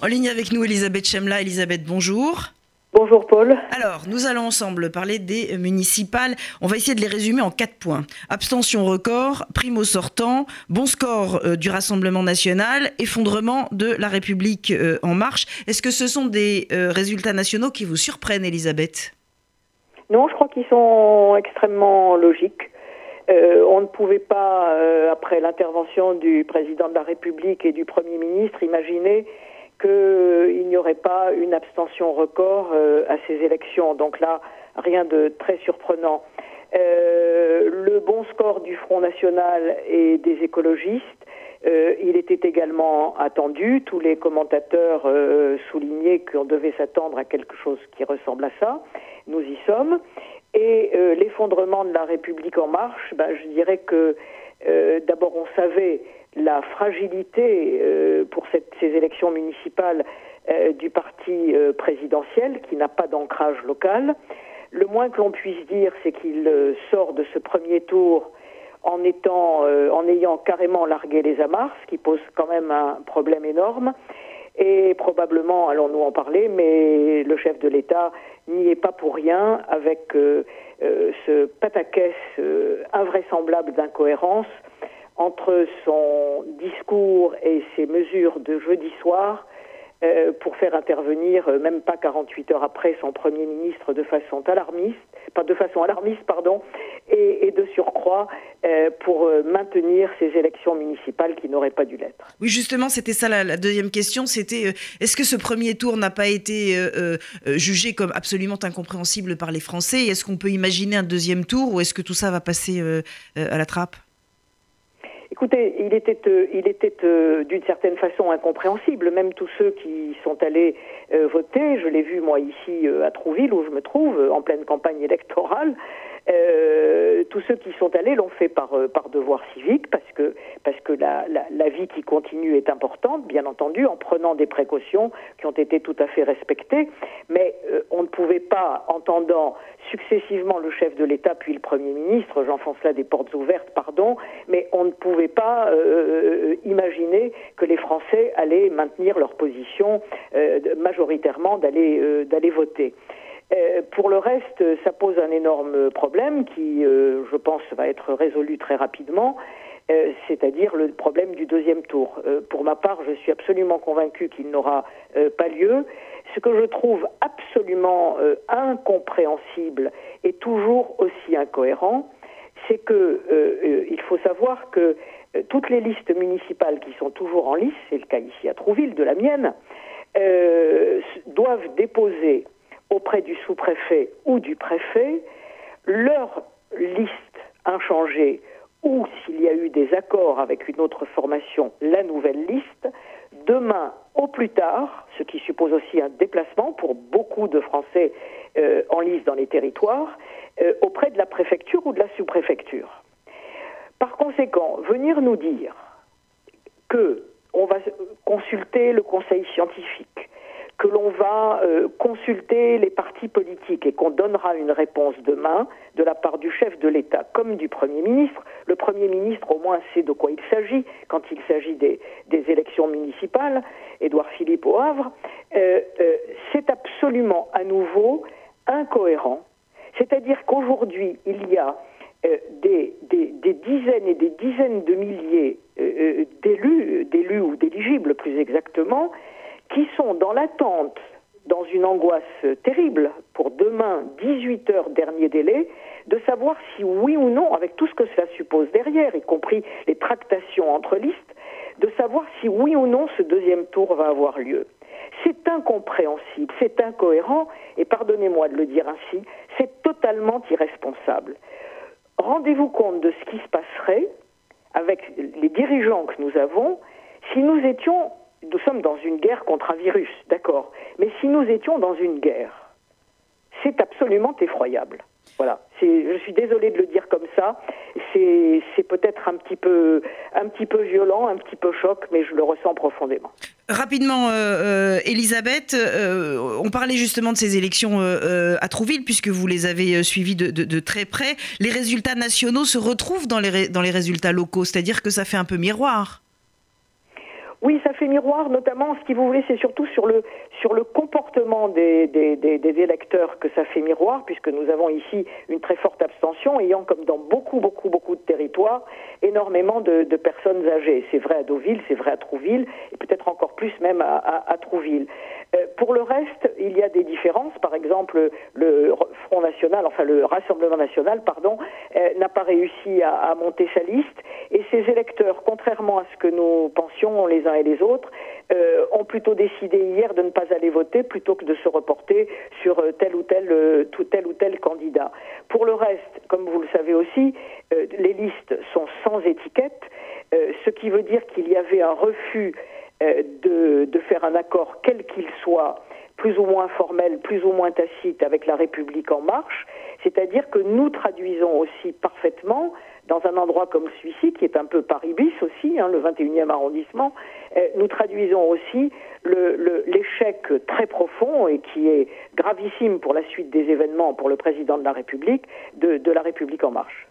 En ligne avec nous, Elisabeth Chemla. Elisabeth, bonjour. Bonjour Paul. Alors, nous allons ensemble parler des municipales. On va essayer de les résumer en quatre points. Abstention record, primo sortant, bon score euh, du Rassemblement national, effondrement de la République euh, en marche. Est-ce que ce sont des euh, résultats nationaux qui vous surprennent, Elisabeth? Non, je crois qu'ils sont extrêmement logiques. on ne pouvait pas, après l'intervention du président de la République et du Premier ministre, imaginer qu'il n'y aurait pas une abstention record euh, à ces élections. Donc là, rien de très surprenant. Euh, le bon score du Front National et des écologistes, euh, il était également attendu. Tous les commentateurs soulignaient qu'on devait s'attendre à quelque chose qui ressemble à ça. Nous y sommes. Et l'effondrement de la République en marche, ben, je dirais que d'abord on savait la fragilité pour ces élections municipales euh, du parti euh, présidentiel qui n'a pas d'ancrage local. Le moins que l'on puisse dire, c'est qu'il sort de ce premier tour en étant, en ayant carrément largué les amarres, ce qui pose quand même un problème énorme. Et probablement, allons-nous en parler, mais le chef de l'État n'y est pas pour rien avec ce pataquès invraisemblable d'incohérence entre son discours et ses mesures de jeudi soir euh, pour faire intervenir, euh, même pas 48 heures après, son Premier ministre de façon alarmiste, alarmiste, pardon, et, de surcroît euh, pour maintenir ces élections municipales qui n'auraient pas dû l'être. Oui, justement, c'était ça la, deuxième question, c'était est-ce que ce premier tour n'a pas été jugé comme absolument incompréhensible par les Français? Est-ce qu'on peut imaginer un deuxième tour ou est-ce que tout ça va passer à la trappe? Écoutez, il était, euh, il était euh, d'une certaine façon incompréhensible. Même tous ceux qui sont allés euh, voter, je l'ai vu moi ici à Trouville où je me trouve, en pleine campagne électorale, euh, tous ceux qui sont allés l'ont fait par, euh, par devoir civique, parce que, parce que la, la, la, vie qui continue est importante, bien entendu, en prenant des précautions qui ont été tout à fait respectées. Mais euh, on ne pouvait pas, entendant successivement le chef de l'État puis le Premier ministre, j'enfonce là des portes ouvertes, pardon, mais on ne pouvait pas imaginer que les Français allaient maintenir leur position majoritairement d'aller voter. Euh, pour le reste, ça pose un énorme problème qui, euh, je pense, va être résolu très rapidement, euh, c'est-à-dire le problème du deuxième tour. pour ma part, je suis absolument convaincu qu'il n'aura pas lieu. Ce que je trouve absolument incompréhensible et toujours aussi incohérent, c'est que il faut savoir que toutes les listes municipales qui sont toujours en lice, c'est le cas ici à Trouville, de la mienne, doivent déposer auprès du sous-préfet ou du préfet leur liste inchangée ou s'il y a eu des accords avec une autre formation, la nouvelle liste, demain au plus tard, ce qui suppose aussi un déplacement pour beaucoup de Français euh, en liste dans les territoires, euh, auprès de la préfecture ou de la sous-préfecture. Par conséquent, venir nous dire que on va consulter le conseil scientifique, que l'on va euh, consulter les partis politiques et qu'on donnera une réponse demain de la part du chef de l'État comme du Premier ministre. Le Premier ministre au moins sait de quoi il s'agit quand il s'agit des, élections municipales, Édouard Philippe au Havre. Euh, euh, c'est absolument à nouveau incohérent. C'est-à-dire qu'aujourd'hui, il y a des, des, dizaines et des dizaines de milliers d'élus, d'élus ou d'éligibles plus exactement, qui sont dans l'attente, dans une angoisse terrible, pour demain, 18 heures dernier délai, de savoir si oui ou non, avec tout ce que cela suppose derrière, y compris les tractations entre listes, de savoir si oui ou non ce deuxième tour va avoir lieu. C'est incompréhensible, c'est incohérent, et pardonnez-moi de le dire ainsi, c'est totalement irresponsable. Rendez-vous compte de ce qui se passerait avec les dirigeants que nous avons si nous étions nous sommes dans une guerre contre un virus, d'accord. Mais si nous étions dans une guerre, c'est absolument effroyable. Voilà. Je suis désolée de le dire comme ça. C'est peut-être un petit peu, un petit peu violent, un petit peu choc, mais je le ressens profondément. Rapidement, euh, euh Elisabeth, euh, on parlait justement de ces élections à Trouville, puisque vous les avez suivies de, de, de, très près. Les résultats nationaux se retrouvent dans les, dans les résultats locaux, c'est-à-dire que ça fait un peu miroir. Oui, ça fait miroir, notamment, ce qui vous voulez, c'est surtout sur le, sur le comportement des, électeurs que ça fait miroir, puisque nous avons ici une très forte abstention, ayant, comme dans beaucoup, beaucoup, beaucoup de territoires, énormément de, de personnes âgées. C'est vrai à Deauville, c'est vrai à Trouville, et peut-être plus même à, Trouville. Euh, pour le reste, il y a des différences. Par exemple, le Front National, enfin le Rassemblement National, pardon, euh, n'a pas réussi à, monter sa liste. Et ces électeurs, contrairement à ce que nous pensions les uns et les autres, euh, ont plutôt décidé hier de ne pas aller voter plutôt que de se reporter sur tel ou tel, tout tel ou tel candidat. Pour le reste, comme vous le savez aussi, les listes sont sans étiquette, ce qui veut dire qu'il y avait un refus de, de faire un accord quel qu'il soit plus ou moins formel, plus ou moins tacite avec la République en marche, c'est-à-dire que nous traduisons aussi parfaitement dans un endroit comme celui-ci, qui est un peu Paris bis aussi, hein, le 21e arrondissement, euh, nous traduisons aussi l'échec le, très profond et qui est gravissime pour la suite des événements pour le président de la République, de la République en marche.